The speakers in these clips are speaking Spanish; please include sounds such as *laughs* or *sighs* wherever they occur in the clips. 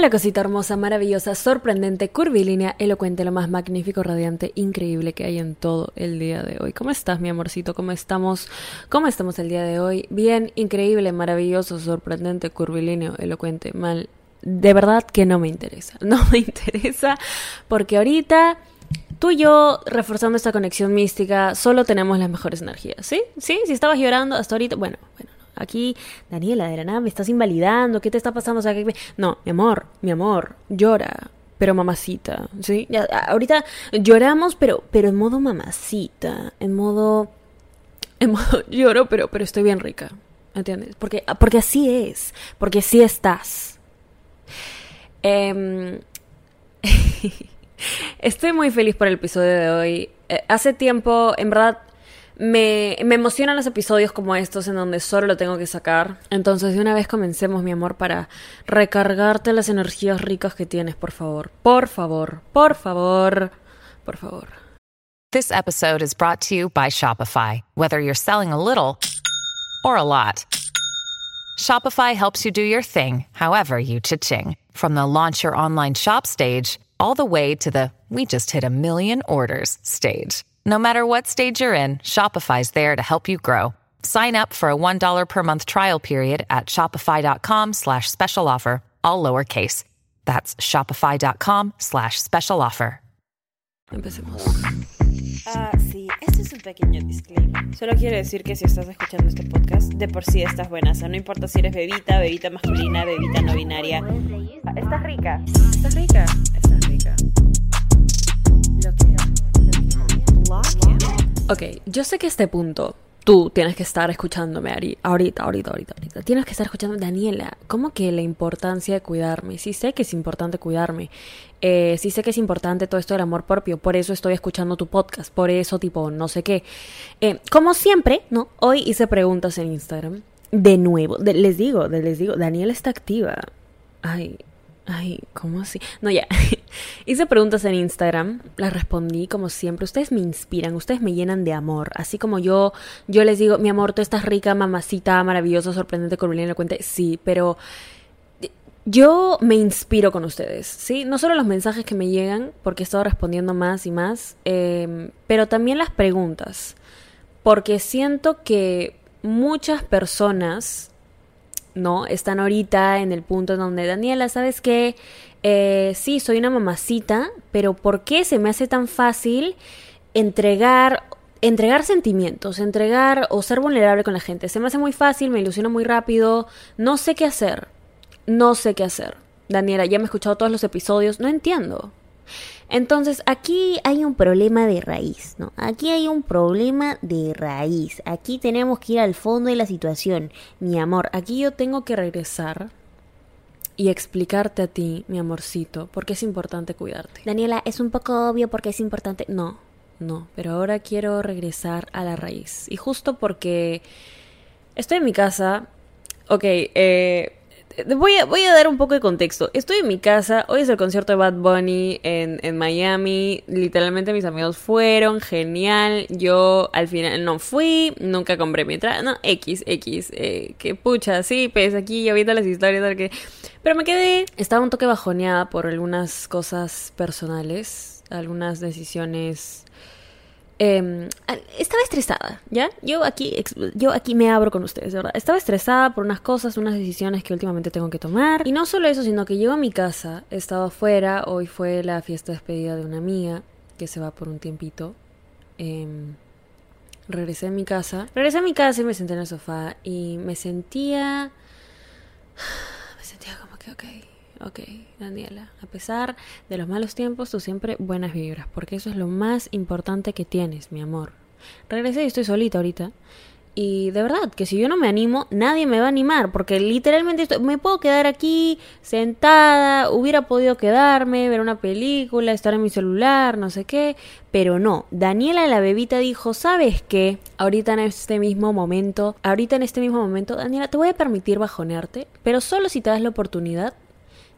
Hola cosita hermosa, maravillosa, sorprendente, curvilínea, elocuente, lo más magnífico, radiante, increíble que hay en todo el día de hoy. ¿Cómo estás, mi amorcito? ¿Cómo estamos? ¿Cómo estamos el día de hoy? Bien, increíble, maravilloso, sorprendente, curvilíneo, elocuente, mal. De verdad que no me interesa. *laughs* No me interesa porque ahorita tú y yo, reforzando esta conexión mística, solo tenemos las mejores energías, ¿sí? ¿Sí? Si estabas llorando hasta ahorita, bueno, bueno, aquí, Daniela, de la nada me estás invalidando, ¿qué te está pasando? No, mi amor, mi amor, llora, pero mamacita, ¿sí? Ya, ahorita lloramos, pero, pero en modo mamacita, en modo, en modo *laughs* lloro, pero, pero estoy bien rica, ¿entiendes? Porque, porque así es, porque así estás. Eh, *laughs* estoy muy feliz por el episodio de hoy. Eh, hace tiempo, en verdad, me, me, emocionan los episodios como estos en donde solo lo tengo que sacar. Entonces, de una vez comencemos, mi amor, para recargarte las energías ricas que tienes, por favor. Por favor, por favor, por favor. This episode is brought to you by Shopify. Whether you're selling a little or a lot, Shopify helps you do your thing, however you cha-ching. From the launch your online shop stage, all the way to the we just hit a million orders stage. No matter what stage you're in, Shopify's there to help you grow. Sign up for a $1 per month trial period at shopify.com slash special offer, all lowercase. That's shopify.com slash special offer. Empecemos. Ah, sí, este es un pequeño disclaimer. Solo quiero decir que si estás escuchando este podcast, de por sí estás buena. O sea, no importa si eres bebita, bebita masculina, bebita no binaria. Estás rica. Estás rica. Estás rica. Ok, yo sé que este punto tú tienes que estar escuchándome ahorita, ahorita, ahorita, ahorita. Tienes que estar escuchando, Daniela, ¿cómo que la importancia de cuidarme? Sí sé que es importante cuidarme. Eh, sí sé que es importante todo esto del amor propio. Por eso estoy escuchando tu podcast. Por eso, tipo, no sé qué. Eh, como siempre, ¿no? Hoy hice preguntas en Instagram. De nuevo, les digo, les digo, Daniela está activa. Ay, Ay, ¿cómo así? No, ya. *laughs* Hice preguntas en Instagram, las respondí como siempre. Ustedes me inspiran, ustedes me llenan de amor. Así como yo, yo les digo, mi amor, tú estás rica, mamacita, maravillosa, sorprendente, curvilínea, elocuente. Sí, pero yo me inspiro con ustedes, ¿sí? No solo los mensajes que me llegan, porque he estado respondiendo más y más, eh, pero también las preguntas. Porque siento que muchas personas ¿no? Están ahorita en el punto donde, Daniela, ¿sabes qué? Eh, sí, soy una mamacita, pero ¿por qué se me hace tan fácil entregar, entregar sentimientos, entregar o ser vulnerable con la gente? Se me hace muy fácil, me ilusiono muy rápido, no sé qué hacer, no sé qué hacer. Daniela, ya me he escuchado todos los episodios, no entiendo. Entonces, aquí hay un problema de raíz, ¿no? Aquí hay un problema de raíz. Aquí tenemos que ir al fondo de la situación. Mi amor, aquí yo tengo que regresar y explicarte a ti, mi amorcito, por qué es importante cuidarte. Daniela, es un poco obvio por qué es importante. No, no, pero ahora quiero regresar a la raíz. Y justo porque estoy en mi casa. Ok, eh Voy a, voy a, dar un poco de contexto. Estoy en mi casa, hoy es el concierto de Bad Bunny en, en, Miami. Literalmente mis amigos fueron, genial. Yo al final no fui, nunca compré mi entrada. No, X, X. Eh, que pucha, sí, pues aquí viendo las historias. Que... Pero me quedé, estaba un toque bajoneada por algunas cosas personales, algunas decisiones eh, estaba estresada, ¿ya? Yo aquí, yo aquí me abro con ustedes, ¿verdad? Estaba estresada por unas cosas, unas decisiones que últimamente tengo que tomar. Y no solo eso, sino que llego a mi casa, he estado afuera, hoy fue la fiesta de despedida de una amiga que se va por un tiempito. Eh, regresé a mi casa. Regresé a mi casa y me senté en el sofá y me sentía... *sighs* Me sentía como que, ok, Ok, Daniela, a pesar de los malos tiempos, tú siempre buenas vibras, porque eso es lo más importante que tienes, mi amor. Regresé y estoy solita ahorita. Y de verdad, que si yo no me animo, nadie me va a animar, porque literalmente estoy, me puedo quedar aquí sentada, hubiera podido quedarme, ver una película, estar en mi celular, no sé qué, pero no. Daniela la bebita dijo, ¿sabes qué? Ahorita en este mismo momento, ahorita en este mismo momento, Daniela, te voy a permitir bajonearte, pero solo si te das la oportunidad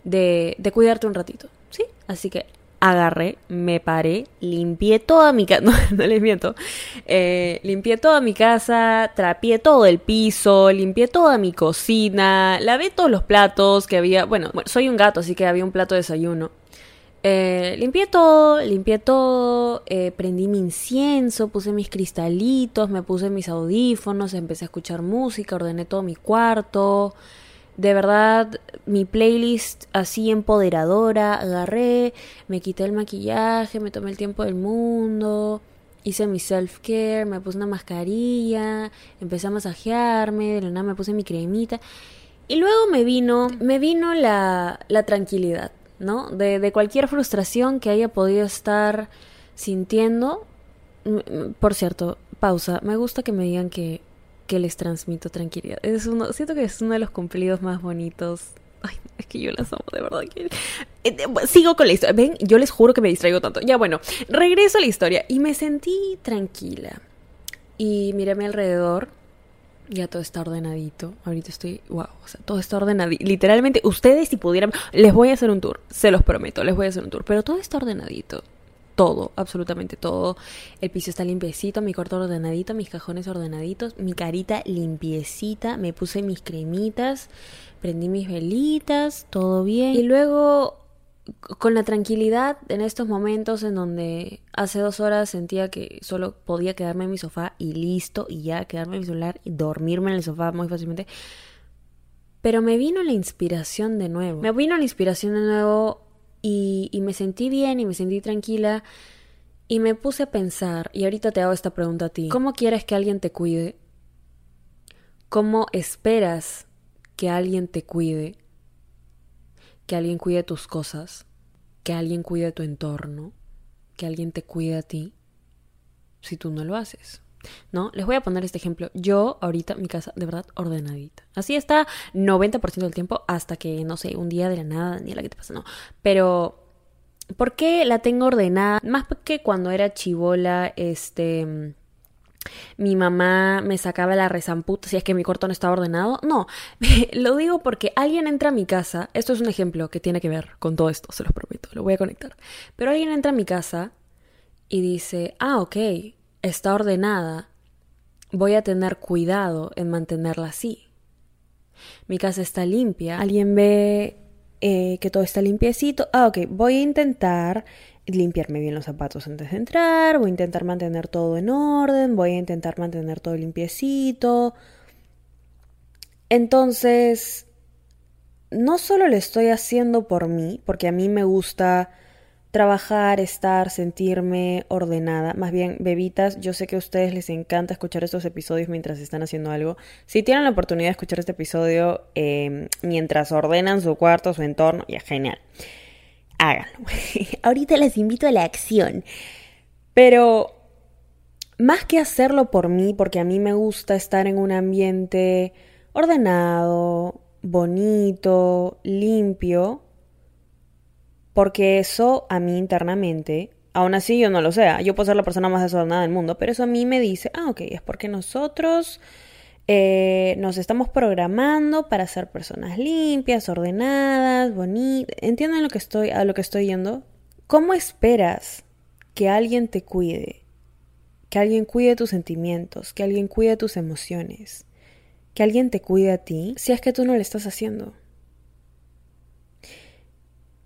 de, de, cuidarte un ratito, ¿sí? Así que agarré, me paré, limpié toda mi casa, *laughs* no, no, les miento, eh, limpié toda mi casa, trapié todo el piso, limpié toda mi cocina, lavé todos los platos que había, bueno, soy un gato, así que había un plato de desayuno. Eh, limpié todo, limpié todo, eh, prendí mi incienso, puse mis cristalitos, me puse mis audífonos, empecé a escuchar música, ordené todo mi cuarto. De verdad, mi playlist así empoderadora, agarré, me quité el maquillaje, me tomé el tiempo del mundo, hice mi self-care, me puse una mascarilla, empecé a masajearme, de la nada me puse mi cremita. Y luego me vino, me vino la, la tranquilidad ¿no? De, de cualquier frustración que haya podido estar sintiendo. Por cierto, pausa. Me gusta que me digan que, que les transmito tranquilidad. Es uno, siento que es uno de los cumplidos más bonitos. Ay, es que yo las amo, de verdad. Eh, sigo con la historia. Ven, yo les juro que me distraigo tanto. Ya bueno, regreso a la historia. Y me sentí tranquila. Y miré a mi alrededor ya todo está ordenadito. Ahorita estoy, wow, o sea, todo está ordenadito. Literalmente, ustedes si pudieran, les voy a hacer un tour, se los prometo, les voy a hacer un tour, pero todo está ordenadito. Todo, absolutamente todo. El piso está limpiecito, mi cuarto ordenadito, mis cajones ordenaditos, mi carita limpiecita, me puse mis cremitas, prendí mis velitas, todo bien. Y luego con la tranquilidad en estos momentos en donde hace dos horas sentía que solo podía quedarme en mi sofá y listo, y ya quedarme en mi celular y dormirme en el sofá muy fácilmente. Pero me vino la inspiración de nuevo. Me vino la inspiración de nuevo y, me sentí bien y me sentí tranquila y me puse a pensar, y ahorita te hago esta pregunta a ti, ¿cómo quieres que alguien te cuide? ¿Cómo esperas que alguien te cuide? que alguien cuide tus cosas, que alguien cuide tu entorno, que alguien te cuide a ti, si tú no lo haces. ¿No? Les voy a poner este ejemplo. Yo ahorita mi casa de verdad ordenadita. Así está 90% del tiempo hasta que, no sé, un día de la nada, ni la que te pasa, no. Pero, ¿por qué la tengo ordenada? Más que cuando era chivola, este mi mamá me sacaba la rezamputa si es que mi cuarto no estaba ordenado. No, *laughs* lo digo porque alguien entra a mi casa, esto es un ejemplo que tiene que ver con todo esto, se los prometo, lo voy a conectar. Pero alguien entra a mi casa y dice, ah, ok, está ordenada, voy a tener cuidado en mantenerla así. Mi casa está limpia, alguien ve eh, que todo está limpiecito, ah, ok, voy a intentar limpiarme bien los zapatos antes de entrar, voy a intentar mantener todo en orden, voy a intentar mantener todo limpiecito. Entonces, no solo lo estoy haciendo por mí, porque a mí me gusta trabajar, estar, sentirme ordenada. Más bien, bebitas, yo sé que a ustedes les encanta escuchar estos episodios mientras están haciendo algo. Si tienen la oportunidad de escuchar este episodio eh, mientras ordenan su cuarto, su entorno, ya genial háganlo. *laughs* Ahorita les invito a la acción. Pero más que hacerlo por mí, porque a mí me gusta estar en un ambiente ordenado, bonito, limpio, porque eso a mí internamente, aún así yo no lo sé, yo puedo ser la persona más desordenada del mundo, pero eso a mí me dice, ah, ok, es porque nosotros eh, nos estamos programando para ser personas limpias, ordenadas, bonitas. ¿Entienden lo que estoy, a lo que estoy yendo? ¿Cómo esperas que alguien te cuide? Que alguien cuide tus sentimientos, que alguien cuide tus emociones, que alguien te cuide a ti si es que tú no lo estás haciendo.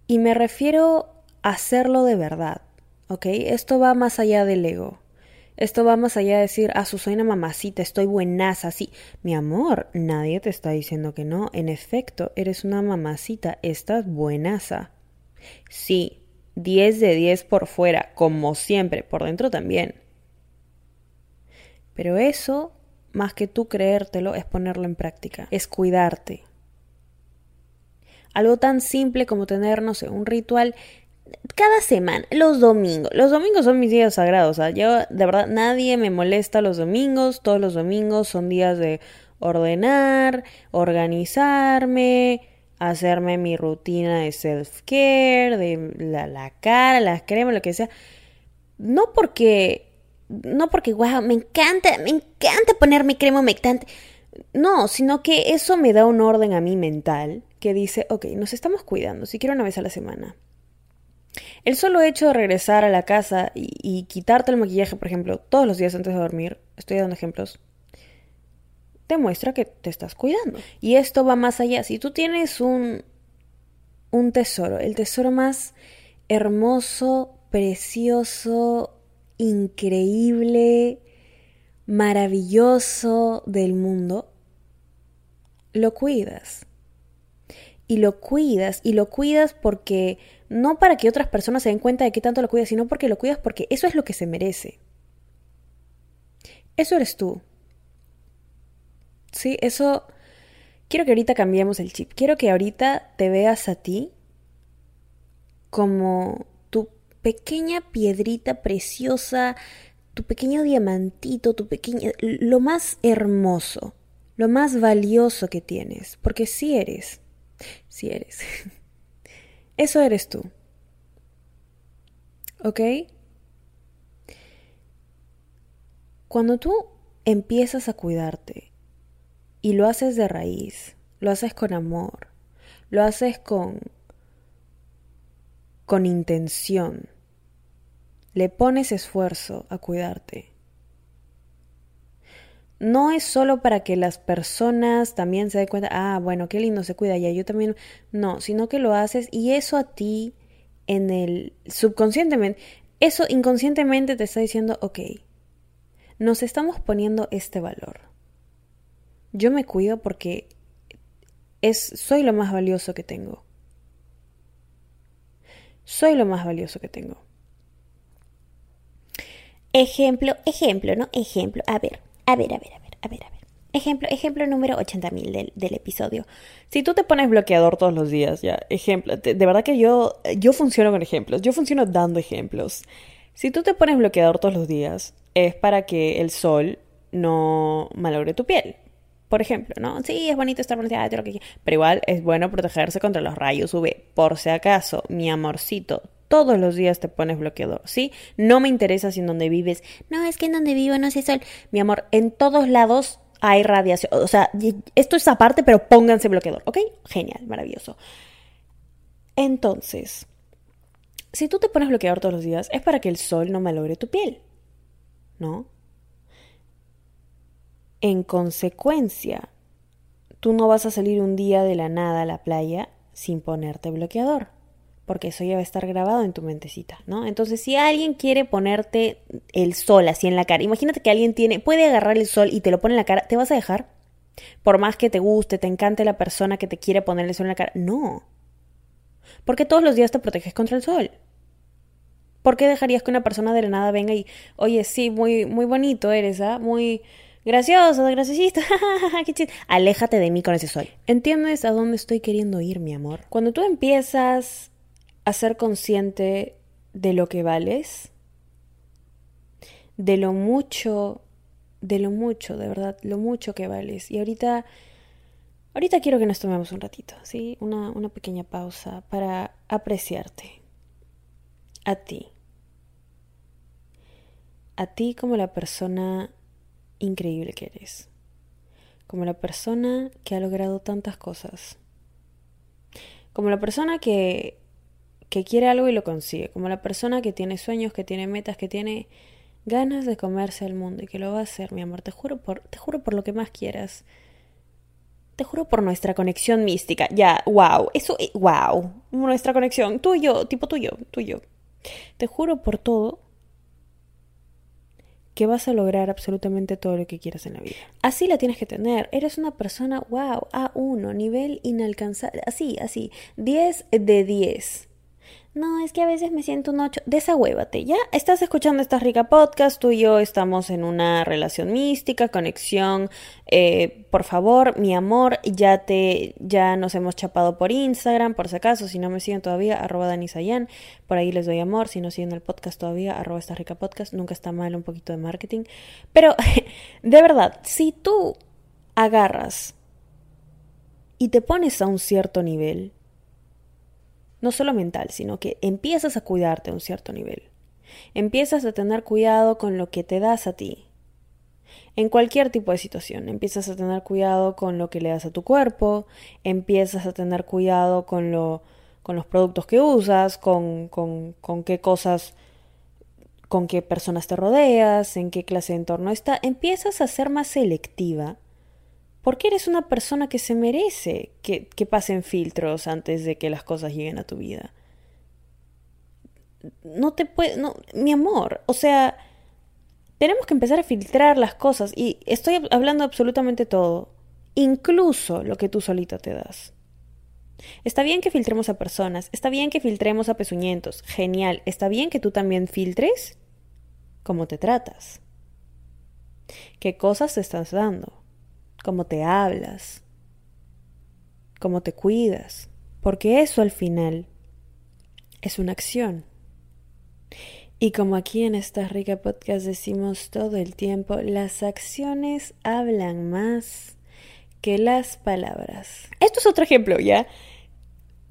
Y me refiero a hacerlo de verdad, ¿ok? Esto va más allá del ego. Esto va más allá de decir, ah, soy una mamacita, estoy buenaza, sí. Mi amor, nadie te está diciendo que no. En efecto, eres una mamacita, estás buenaza. Sí, 10 de 10 por fuera, como siempre, por dentro también. Pero eso, más que tú creértelo, es ponerlo en práctica, es cuidarte. Algo tan simple como tener, no sé, un ritual cada semana, los domingos. Los domingos son mis días sagrados. Yo, de verdad, nadie me molesta los domingos. Todos los domingos son días de ordenar, organizarme, hacerme mi rutina de self-care, de la, la cara, las cremas, lo que sea. No porque, no porque, wow, me encanta, me encanta ponerme crema humectante. No, sino que eso me da un orden a mi mental que dice, ok, nos estamos cuidando, si quiero una vez a la semana El solo hecho de regresar a la casa y, quitarte el maquillaje, por ejemplo, todos los días antes de dormir, estoy dando ejemplos, demuestra que te estás cuidando. Y esto va más allá. Si tú tienes un, un tesoro, el tesoro más hermoso, precioso, increíble, maravilloso del mundo, lo cuidas. Y lo cuidas, y lo cuidas porque no para que otras personas se den cuenta de qué tanto lo cuidas, sino porque lo cuidas porque eso es lo que se merece. Eso eres tú. Sí, eso... Quiero que ahorita cambiemos el chip. Quiero que ahorita te veas a ti como tu pequeña piedrita preciosa, tu pequeño diamantito, tu pequeño... lo más hermoso, lo más valioso que tienes, porque sí eres, sí eres. *laughs* Eso eres tú. ¿Ok? Cuando tú empiezas a cuidarte y lo haces de raíz, lo haces con amor, lo haces con con intención. Le pones esfuerzo a cuidarte. No es solo para que las personas también se den cuenta, ah, bueno, qué lindo se cuida, ya yo también. No, sino que lo haces y eso a ti en el subconscientemente, eso inconscientemente te está diciendo, ok, nos estamos poniendo este valor. Yo me cuido porque es, soy lo más valioso que tengo. Soy lo más valioso que tengo. Ejemplo, ejemplo, ¿no? Ejemplo. A ver, a ver, a ver, a ver, a ver, a ver. Ejemplo, ejemplo número 80.000 del, del episodio. Si tú te pones bloqueador todos los días, ya, ejemplo, de, verdad que yo, yo funciono con ejemplos, yo funciono dando ejemplos. Si tú te pones bloqueador todos los días, es para que el sol no malogre tu piel. Por ejemplo, ¿no? Sí, es bonito estar bronceada, pero igual es bueno protegerse contra los rayos UV. Por si acaso, mi amorcito, todos los días te pones bloqueador, ¿sí? No me interesa si en donde vives, no, es que en donde vivo no hace sol. Mi amor, en todos lados hay radiación. O sea, esto es aparte, pero pónganse bloqueador, ¿ok? Genial, maravilloso. Entonces, si tú te pones bloqueador todos los días, es para que el sol no malogre tu piel, ¿no? En consecuencia, tú no vas a salir un día de la nada a la playa sin ponerte bloqueador, porque eso ya va a estar grabado en tu mentecita, ¿no? Entonces, si alguien quiere ponerte el sol así en la cara, imagínate que alguien tiene, puede agarrar el sol y te lo pone en la cara, ¿te vas a dejar? Por más que te guste, te encante la persona que te quiere poner el sol en la cara, no. Porque todos los días te proteges contra el sol. ¿Por qué dejarías que una persona de la nada venga y, oye, sí, muy, muy bonito eres, ¿ah? Muy, gracioso, graciosito, *laughs* qué Aléjate de mí con ese sol. ¿Entiendes a dónde estoy queriendo ir, mi amor? Cuando tú empiezas a ser consciente de lo que vales, de lo mucho, de lo mucho, de verdad, lo mucho que vales. Y ahorita, ahorita quiero que nos tomemos un ratito, ¿sí? Una, una pequeña pausa para apreciarte. A ti. A ti como la persona increíble que eres, como la persona que ha logrado tantas cosas, como la persona que, que quiere algo y lo consigue, como la persona que tiene sueños, que tiene metas, que tiene ganas de comerse al mundo y que lo va a hacer, mi amor, te juro por, te juro por lo que más quieras. Te juro por nuestra conexión mística. Ya, wow, eso, wow. Nuestra conexión, tú y yo, tipo tuyo, tú y yo. Te juro por todo que vas a lograr absolutamente todo lo que quieras en la vida. Así la tienes que tener. Eres una persona, wow, A1, nivel inalcanzable. Así, así. 10 de 10. No, es que a veces me siento un 8. Desahuévate, ¿ya? Estás escuchando esta rica podcast. Tú y yo estamos en una relación mística, conexión. Eh, por favor, mi amor, ya te, ya nos hemos chapado por Instagram, por si acaso. Si no me siguen todavía, arroba Danisayan. Por ahí les doy amor. Si no siguen el podcast todavía, arroba esta rica podcast. Nunca está mal un poquito de marketing. Pero, *laughs* de verdad, si tú agarras y te pones a un cierto nivel, no solo mental, sino que empiezas a cuidarte a un cierto nivel. Empiezas a tener cuidado con lo que te das a ti. En cualquier tipo de situación, empiezas a tener cuidado con lo que le das a tu cuerpo, empiezas a tener cuidado con lo con los productos que usas, con, con, con qué cosas, con qué personas te rodeas, en qué clase de entorno está, empiezas a ser más selectiva porque eres una persona que se merece que, que pasen filtros antes de que las cosas lleguen a tu vida. No te puede, no, mi amor, o sea, tenemos que empezar a filtrar las cosas y estoy hablando absolutamente todo, incluso lo que tú solita te das. Está bien que filtremos a personas, está bien que filtremos a pezuñentos, genial, está bien que tú también filtres cómo te tratas, qué cosas te estás dando, cómo te hablas, cómo te cuidas, porque eso al final es una acción. Y como aquí en esta rica podcast decimos todo el tiempo, las acciones hablan más que las palabras. Esto es otro ejemplo, ¿ya?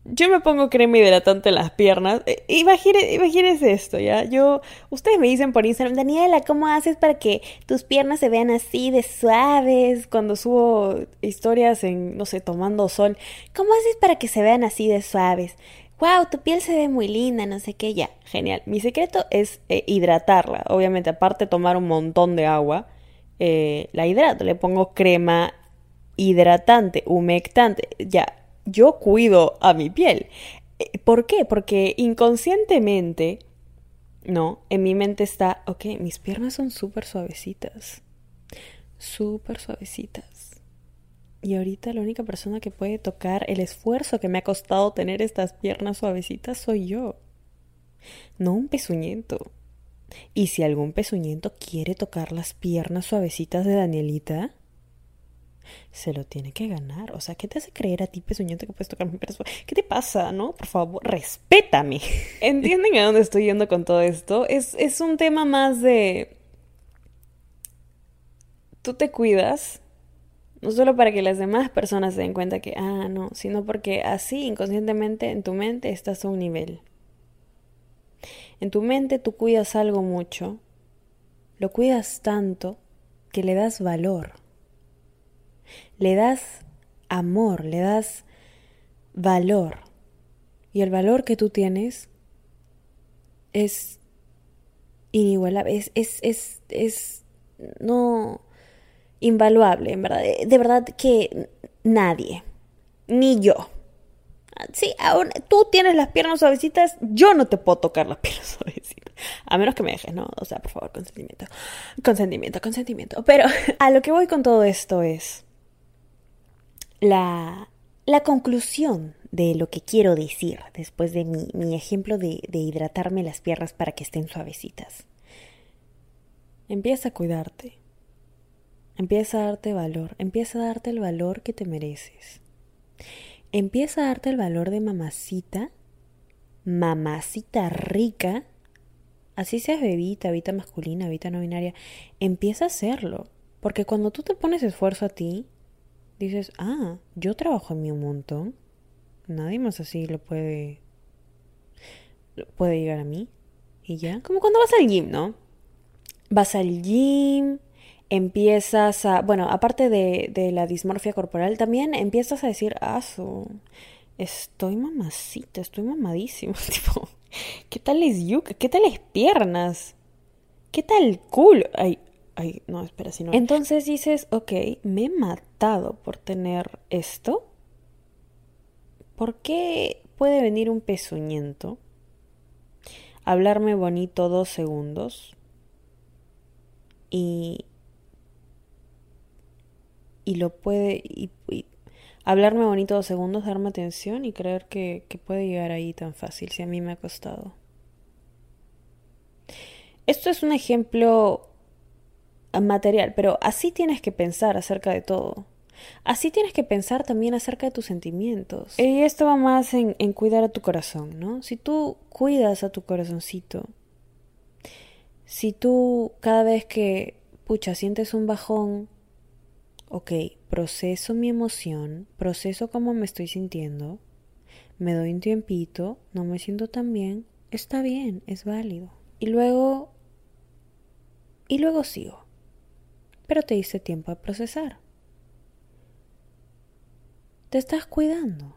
Yo me pongo crema hidratante en las piernas. Eh, imagínense, esto, ¿ya? Yo, ustedes me dicen por Instagram, Daniela, ¿cómo haces para que tus piernas se vean así de suaves cuando subo historias en, no sé, tomando sol? ¿Cómo haces para que se vean así de suaves? wow, tu piel se ve muy linda, no sé qué, ya, genial. Mi secreto es eh, hidratarla, obviamente, aparte de tomar un montón de agua, eh, la hidrato, le pongo crema hidratante, humectante, ya, yo cuido a mi piel. Eh, ¿Por qué? Porque inconscientemente, no, en mi mente está, ok, mis piernas son súper suavecitas, súper suavecitas y ahorita la única persona que puede tocar el esfuerzo que me ha costado tener estas piernas suavecitas soy yo. No un pezuñento. Y si algún pezuñento quiere tocar las piernas suavecitas de Danielita, se lo tiene que ganar. O sea, ¿qué te hace creer a ti, pezuñento, que puedes tocar mi pierna ¿Qué te pasa, no? Por favor, respétame. *laughs* ¿Entienden a dónde estoy yendo con todo esto? Es, es un tema más de... Tú te cuidas no solo para que las demás personas se den cuenta que, ah, no, sino porque así inconscientemente en tu mente estás a un nivel. En tu mente tú cuidas algo mucho, lo cuidas tanto que le das valor. Le das amor, le das valor. Y el valor que tú tienes es inigualable, es, es, es, no, invaluable, en verdad. De verdad que nadie, ni yo. Sí, aún tú tienes las piernas suavecitas, yo no te puedo tocar las *laughs* piernas suavecitas. A menos que me dejes, ¿no? O sea, por favor, consentimiento. Consentimiento, consentimiento. Pero *laughs* a lo que voy con todo esto es la, la conclusión de lo que quiero decir después de mi, mi ejemplo de, de hidratarme las piernas para que estén suavecitas. Empieza a cuidarte. Empieza a darte valor, empieza a darte el valor que te mereces. Empieza a darte el valor de mamacita, mamacita rica, así seas bebita, bebita masculina, bebita no binaria, empieza a hacerlo. Porque cuando tú te pones esfuerzo a ti, dices, ah, yo trabajo en mí un montón. Nadie más así lo puede, puede llegar a mí. Y ya, como cuando vas al gym, ¿no? Vas al gym, empiezas a, bueno, aparte de, de la dismorfia corporal, también empiezas a decir, ah, estoy mamacita, estoy mamadísimo, *laughs* tipo, ¿qué tal es yuca? ¿Qué tal es piernas? ¿Qué tal culo? Ay, Entonces dices, ok, me he matado por tener esto. ¿Por qué puede venir un pezuñento? Hablarme bonito dos segundos y y lo puede y, hablarme bonito dos segundos, darme atención y creer que, que puede llegar ahí tan fácil si a mí me ha costado. Esto es un ejemplo material, pero así tienes que pensar acerca de todo. Así tienes que pensar también acerca de tus sentimientos. Y esto va más en, cuidar a tu corazón, ¿no? Si tú cuidas a tu corazoncito, si tú cada vez que, pucha, sientes un bajón, ok, proceso mi emoción, proceso cómo me estoy sintiendo, me doy un tiempito, no me siento tan bien, está bien, es válido. Y luego, y luego sigo. Pero te hice tiempo a procesar. Te estás cuidando.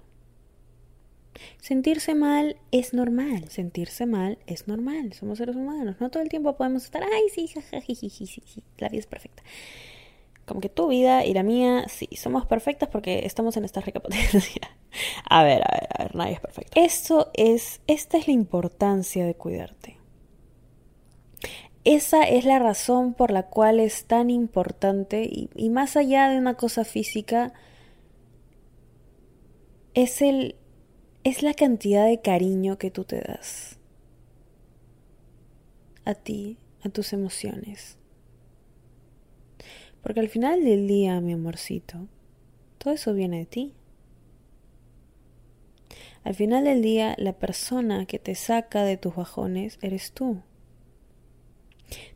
Sentirse mal es normal. Sentirse mal es normal. Somos seres humanos. No todo el tiempo podemos estar, ay, sí, sí. La vida es perfecta. Como que tu vida y la mía, sí, somos perfectas porque estamos en esta rica potencia. *laughs* A ver, a ver, a ver, nadie es perfecto. Esto es, esta es la importancia de cuidarte. Esa es la razón por la cual es tan importante y, más allá de una cosa física, es el es la cantidad de cariño que tú te das a ti, a tus emociones. Porque al final del día, mi amorcito, todo eso viene de ti. Al final del día, la persona que te saca de tus bajones eres tú.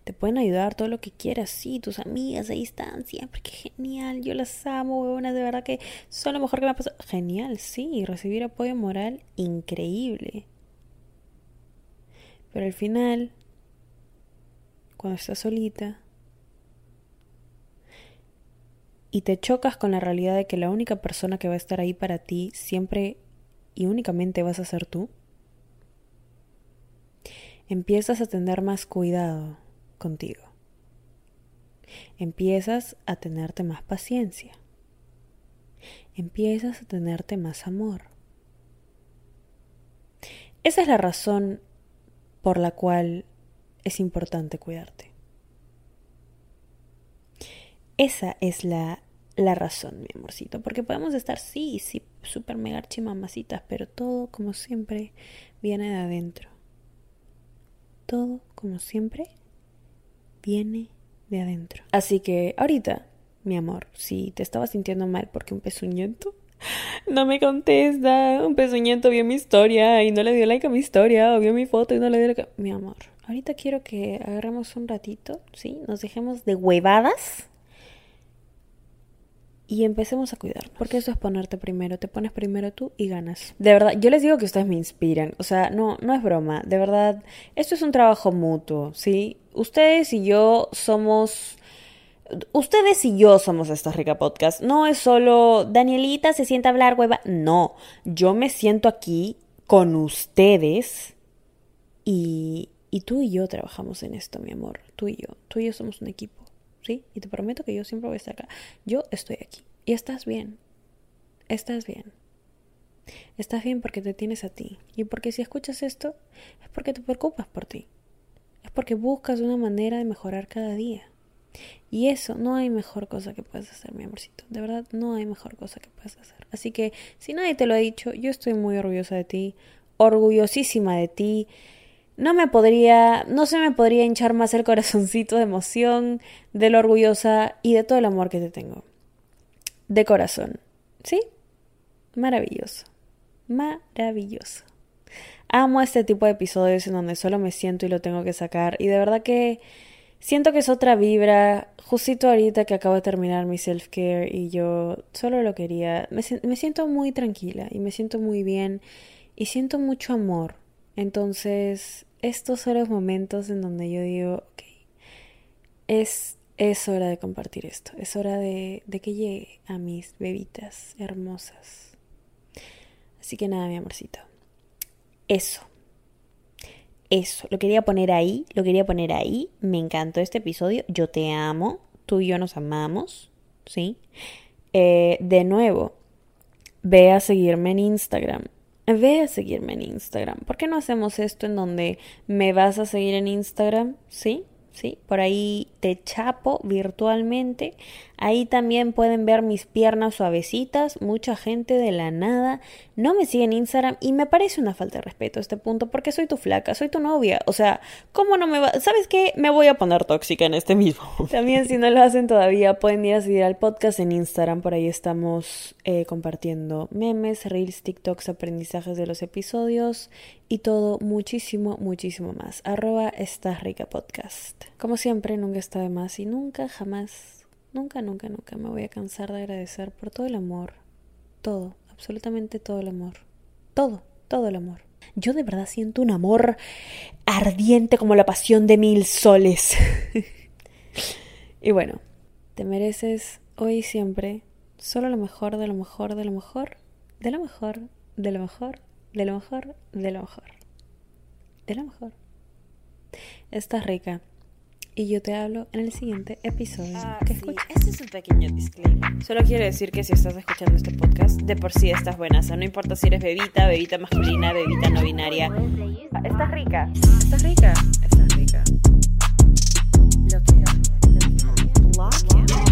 Te pueden ayudar todo lo que quieras, sí, tus amigas ahí están siempre, genial, yo las amo, huevonas, de verdad que son lo mejor que me ha pasado. Genial, sí, recibir apoyo moral, increíble. Pero al final, cuando estás solita y te chocas con la realidad de que la única persona que va a estar ahí para ti siempre y únicamente vas a ser tú, empiezas a tener más cuidado contigo. Empiezas a tenerte más paciencia. Empiezas a tenerte más amor. Esa es la razón por la cual es importante cuidarte. Esa es la, la razón, mi amorcito, porque podemos estar, sí, sí, súper mega chimamacitas, pero todo, como siempre, viene de adentro. Todo, como siempre, viene de adentro. Así que ahorita, mi amor, si te estabas sintiendo mal porque un pezuñento *laughs* no me contesta, un pezuñento vio mi historia y no le dio like a mi historia, o vio mi foto y no le dio like a... Mi amor, ahorita quiero que agarremos un ratito, ¿sí? Nos dejemos de huevadas y empecemos a cuidarnos. Porque eso es ponerte primero, te pones primero tú y ganas. De verdad, yo les digo que ustedes me inspiran, o sea, no, no es broma, de verdad, esto es un trabajo mutuo, ¿sí? Ustedes y yo somos... Ustedes y yo somos esta rica podcast. No es solo Danielita se sienta a hablar, hueva. No, yo me siento aquí con ustedes y, y tú y yo trabajamos en esto, mi amor. Tú y yo. Tú y yo somos un equipo. ¿Sí? Y te prometo que yo siempre voy a estar acá. Yo estoy aquí. Y estás bien. Estás bien. Estás bien porque te tienes a ti. Y porque si escuchas esto, es porque te preocupas por ti. Es porque buscas una manera de mejorar cada día. Y eso, no hay mejor cosa que puedas hacer, mi amorcito. De verdad, no hay mejor cosa que puedas hacer. Así que, si nadie te lo ha dicho, yo estoy muy orgullosa de ti, orgullosísima de ti. No me podría, no se me podría hinchar más el corazoncito de emoción, de lo orgullosa y de todo el amor que te tengo. De corazón. ¿Sí? Maravilloso. Maravilloso. Amo este tipo de episodios en donde solo me siento y lo tengo que sacar. Y de verdad que siento que es otra vibra. Justito ahorita que acabo de terminar mi self-care y yo solo lo quería. Me, me siento muy tranquila y me siento muy bien y siento mucho amor. Entonces, estos son los momentos en donde yo digo, ok, es, es hora de compartir esto, es hora de, de que llegue a mis bebitas hermosas. Así que nada, mi amorcito. Eso. Eso. Lo quería poner ahí, lo quería poner ahí. Me encantó este episodio. Yo te amo. Tú y yo nos amamos. ¿Sí? Eh, de nuevo, ve a seguirme en Instagram ve a seguirme en Instagram. ¿Por qué no hacemos esto en donde me vas a seguir en Instagram? ¿Sí? ¿Sí? Por ahí te chapo virtualmente. Ahí también pueden ver mis piernas suavecitas. Mucha gente de la nada no me sigue en Instagram y me parece una falta de respeto a este punto porque soy tu flaca, soy tu novia. O sea, ¿cómo no me va? ¿Sabes qué? Me voy a poner tóxica en este mismo. *laughs* También si no lo hacen todavía pueden ir a seguir al podcast en Instagram. Por ahí estamos eh, compartiendo memes, reels, TikToks, aprendizajes de los episodios y todo muchísimo, muchísimo más. Arroba esta rica podcast. Como siempre, nunca está de más y nunca, jamás, nunca, nunca, nunca me voy a cansar de agradecer por todo el amor, todo, absolutamente todo el amor, todo, todo el amor. Yo de verdad siento un amor ardiente como la pasión de mil soles. *laughs* y bueno, te mereces hoy y siempre solo lo mejor, de lo mejor, de lo mejor, de lo mejor, de lo mejor, de lo mejor, de lo mejor. De lo mejor. Estás rica. Y yo te hablo en el siguiente episodio. Ah, sí, este es un pequeño disclaimer. Solo quiero decir que si estás escuchando este podcast, de por sí estás buena. O sea, no importa si eres bebita, bebita masculina, bebita no binaria. Estás rica. Estás rica. Estás rica. Bloqueado. Bloqueado. Bloqueado.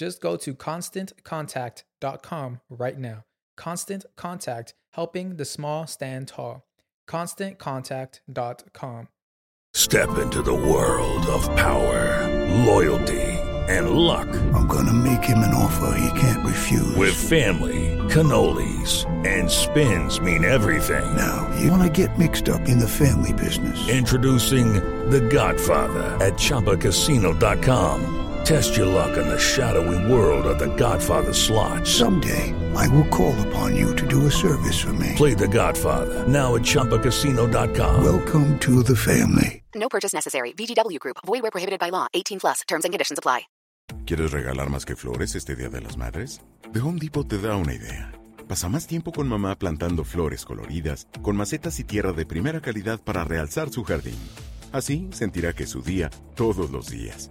Just go to constantcontact.com right now. Constant Contact, helping the small stand tall. ConstantContact.com. Step into the world of power, loyalty, and luck. I'm going to make him an offer he can't refuse. With family, cannolis, and spins mean everything. Now, you want to get mixed up in the family business. Introducing The Godfather at ChumbaCasino.com. Test your luck in the shadowy world of the Godfather slot. Someday, I will call upon you to do a service for me. Play the Godfather, now at ChumbaCasino.com. Welcome to the family. No purchase necessary. VGW Group. Void where prohibited by law. 18 plus. Terms and conditions apply. ¿Quieres regalar más que flores este Día de las Madres? The Home Depot te da una idea. Pasa más tiempo con mamá plantando flores coloridas, con macetas y tierra de primera calidad para realzar su jardín. Así sentirá que es su día todos los días.